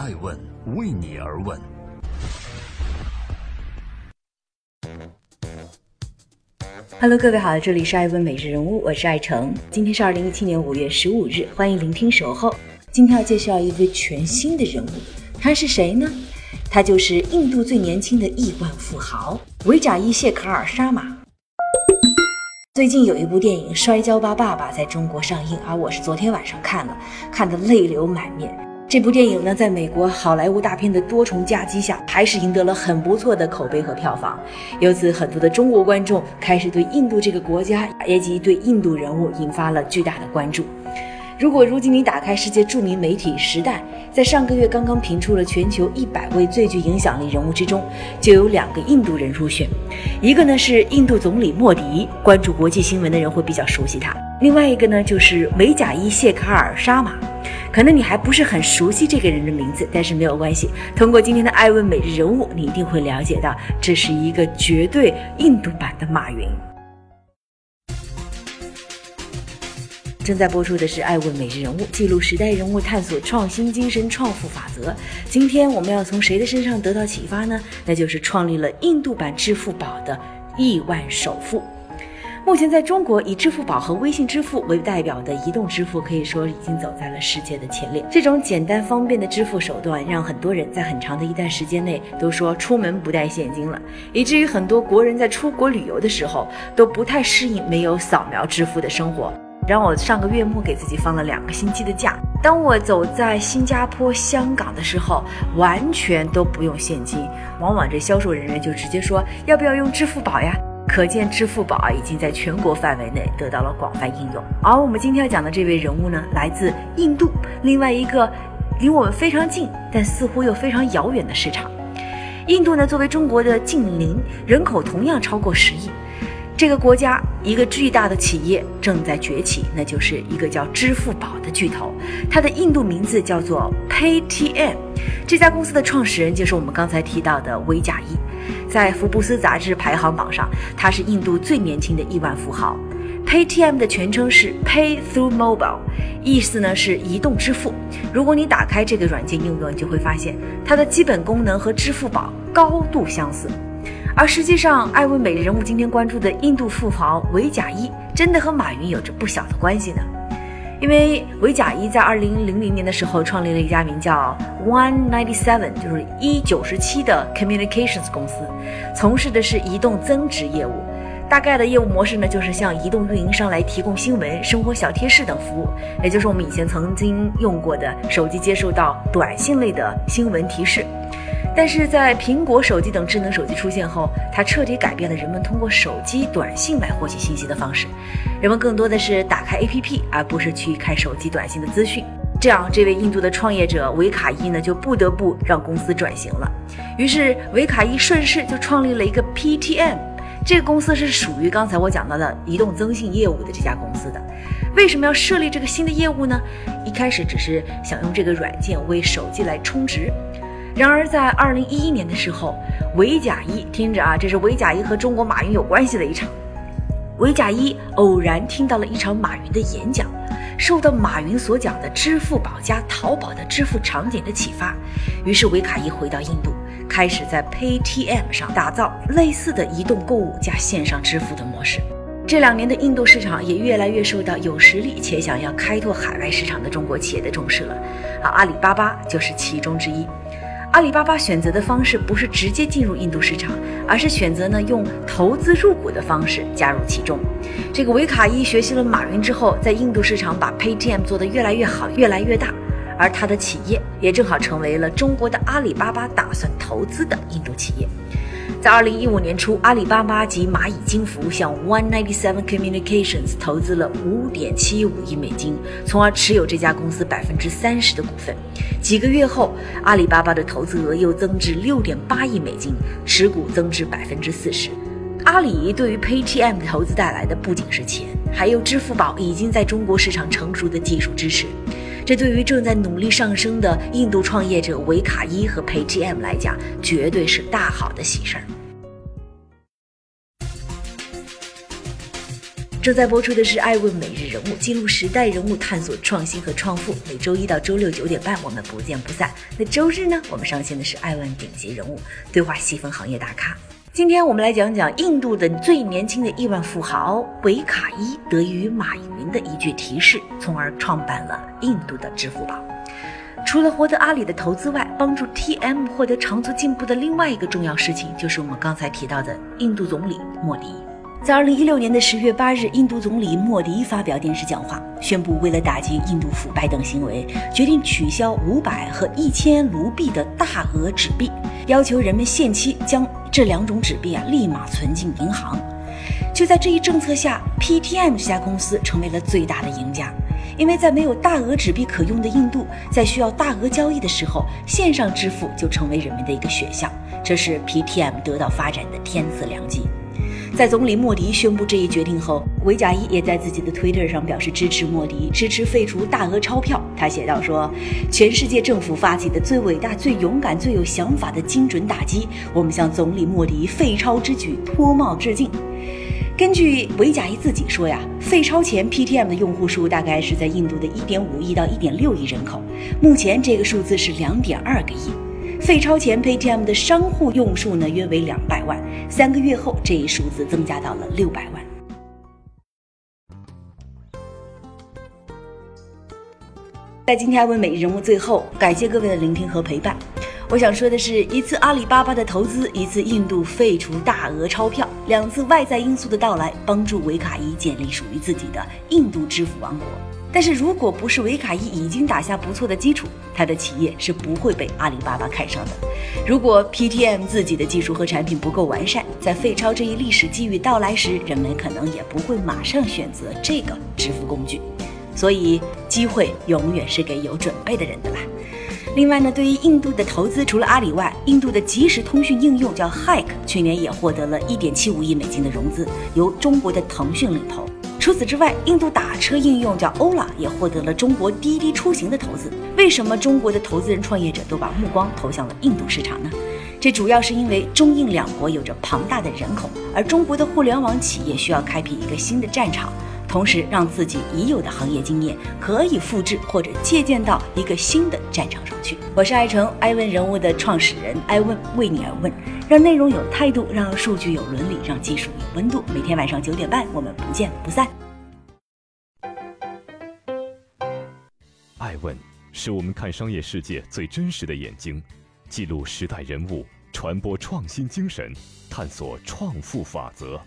爱问为你而问。Hello，各位好，这里是爱问每日人物，我是爱成。今天是二零一七年五月十五日，欢迎聆听守候。今天要介绍一位全新的人物，他是谁呢？他就是印度最年轻的亿万富豪维贾伊谢卡尔沙马。最近有一部电影《摔跤吧，爸爸》在中国上映，而我是昨天晚上看了，看得泪流满面。这部电影呢，在美国好莱坞大片的多重夹击下，还是赢得了很不错的口碑和票房。由此，很多的中国观众开始对印度这个国家以及对印度人物引发了巨大的关注。如果如今你打开世界著名媒体《时代》，在上个月刚刚评出了全球一百位最具影响力人物之中，就有两个印度人入选。一个呢是印度总理莫迪，关注国际新闻的人会比较熟悉他；另外一个呢就是美甲伊谢卡尔沙马。可能你还不是很熟悉这个人的名字，但是没有关系。通过今天的爱问每日人物，你一定会了解到，这是一个绝对印度版的马云。正在播出的是《爱问每日人物》，记录时代人物，探索创新精神、创富法则。今天我们要从谁的身上得到启发呢？那就是创立了印度版支付宝的亿万首富。目前在中国，以支付宝和微信支付为代表的移动支付，可以说已经走在了世界的前列。这种简单方便的支付手段，让很多人在很长的一段时间内都说出门不带现金了，以至于很多国人在出国旅游的时候都不太适应没有扫描支付的生活。让我上个月末给自己放了两个星期的假。当我走在新加坡、香港的时候，完全都不用现金，往往这销售人员就直接说要不要用支付宝呀？可见支付宝已经在全国范围内得到了广泛应用。而我们今天要讲的这位人物呢，来自印度，另外一个离我们非常近但似乎又非常遥远的市场。印度呢，作为中国的近邻，人口同样超过十亿。这个国家一个巨大的企业正在崛起，那就是一个叫支付宝的巨头，它的印度名字叫做 Paytm。这家公司的创始人就是我们刚才提到的维贾伊，在福布斯杂志排行榜上，他是印度最年轻的亿万富豪。Paytm 的全称是 Pay Through Mobile，意思呢是移动支付。如果你打开这个软件应用，你就会发现它的基本功能和支付宝高度相似。而实际上，艾问每日人物今天关注的印度富豪维贾伊，真的和马云有着不小的关系呢。因为维贾伊在二零零零年的时候创立了一家名叫 One Ninety Seven，就是一九十七的 Communications 公司，从事的是移动增值业务。大概的业务模式呢，就是向移动运营商来提供新闻、生活小贴士等服务，也就是我们以前曾经用过的手机接收到短信类的新闻提示。但是在苹果手机等智能手机出现后，它彻底改变了人们通过手机短信来获取信息的方式。人们更多的是打开 APP，而不是去看手机短信的资讯。这样，这位印度的创业者维卡伊呢，就不得不让公司转型了。于是，维卡伊顺势就创立了一个 PTM。这个公司是属于刚才我讲到的移动增信业务的这家公司的。为什么要设立这个新的业务呢？一开始只是想用这个软件为手机来充值。然而，在二零一一年的时候，维贾伊听着啊，这是维贾伊和中国马云有关系的一场。维贾伊偶然听到了一场马云的演讲，受到马云所讲的支付宝加淘宝的支付场景的启发，于是维卡伊回到印度，开始在 Paytm 上打造类似的移动购物加线上支付的模式。这两年的印度市场也越来越受到有实力且想要开拓海外市场的中国企业的重视了，啊，阿里巴巴就是其中之一。阿里巴巴选择的方式不是直接进入印度市场，而是选择呢用投资入股的方式加入其中。这个维卡伊学习了马云之后，在印度市场把 Paytm 做得越来越好，越来越大，而他的企业也正好成为了中国的阿里巴巴打算投资的印度企业。在二零一五年初，阿里巴巴及蚂蚁金服向 One Ninety Seven Communications 投资了五点七五亿美金，从而持有这家公司百分之三十的股份。几个月后，阿里巴巴的投资额又增至六点八亿美金，持股增至百分之四十。阿里对于 Paytm 投资带来的不仅是钱，还有支付宝已经在中国市场成熟的技术支持。这对于正在努力上升的印度创业者维卡伊和 Paytm 来讲，绝对是大好的喜事儿。正在播出的是《爱问每日人物》，记录时代人物，探索创新和创富。每周一到周六九点半，我们不见不散。那周日呢？我们上线的是《爱问顶级人物》，对话细分行业大咖。今天我们来讲讲印度的最年轻的亿万富豪维卡伊，得益于马云的一句提示，从而创办了印度的支付宝。除了获得阿里的投资外，帮助 TM 获得长足进步的另外一个重要事情，就是我们刚才提到的印度总理莫迪。在二零一六年的十月八日，印度总理莫迪发表电视讲话，宣布为了打击印度腐败等行为，决定取消五百和一千卢币的大额纸币，要求人们限期将这两种纸币啊立马存进银行。就在这一政策下，PTM 这家公司成为了最大的赢家，因为在没有大额纸币可用的印度，在需要大额交易的时候，线上支付就成为人们的一个选项，这是 PTM 得到发展的天赐良机。在总理莫迪宣布这一决定后，维贾伊也在自己的 Twitter 上表示支持莫迪，支持废除大额钞票。他写道：“说全世界政府发起的最伟大、最勇敢、最有想法的精准打击，我们向总理莫迪废钞之举脱帽致敬。”根据维贾伊自己说呀，废钞前 PTM 的用户数大概是在印度的1.5亿到1.6亿人口，目前这个数字是2.2个亿。废钞前 Paytm 的商户用数呢约为两百万，三个月后这一数字增加到了六百万。在今天问每日人物最后，感谢各位的聆听和陪伴。我想说的是，一次阿里巴巴的投资，一次印度废除大额钞票，两次外在因素的到来，帮助维卡伊建立属于自己的印度支付王国。但是如果不是维卡伊已经打下不错的基础，他的企业是不会被阿里巴巴看上的。如果 PTM 自己的技术和产品不够完善，在废钞这一历史机遇到来时，人们可能也不会马上选择这个支付工具。所以，机会永远是给有准备的人的啦。另外呢，对于印度的投资，除了阿里外，印度的即时通讯应用叫 Hike，去年也获得了一点七五亿美金的融资，由中国的腾讯领投。除此之外，印度打车应用叫 Ola 也获得了中国滴滴出行的投资。为什么中国的投资人创业者都把目光投向了印度市场呢？这主要是因为中印两国有着庞大的人口，而中国的互联网企业需要开辟一个新的战场，同时让自己已有的行业经验可以复制或者借鉴到一个新的战场上去。我是爱成艾问人物的创始人，艾问为你而问，让内容有态度，让数据有伦理，让技术有温度。每天晚上九点半，我们不见不散。爱问是我们看商业世界最真实的眼睛，记录时代人物，传播创新精神，探索创富法则。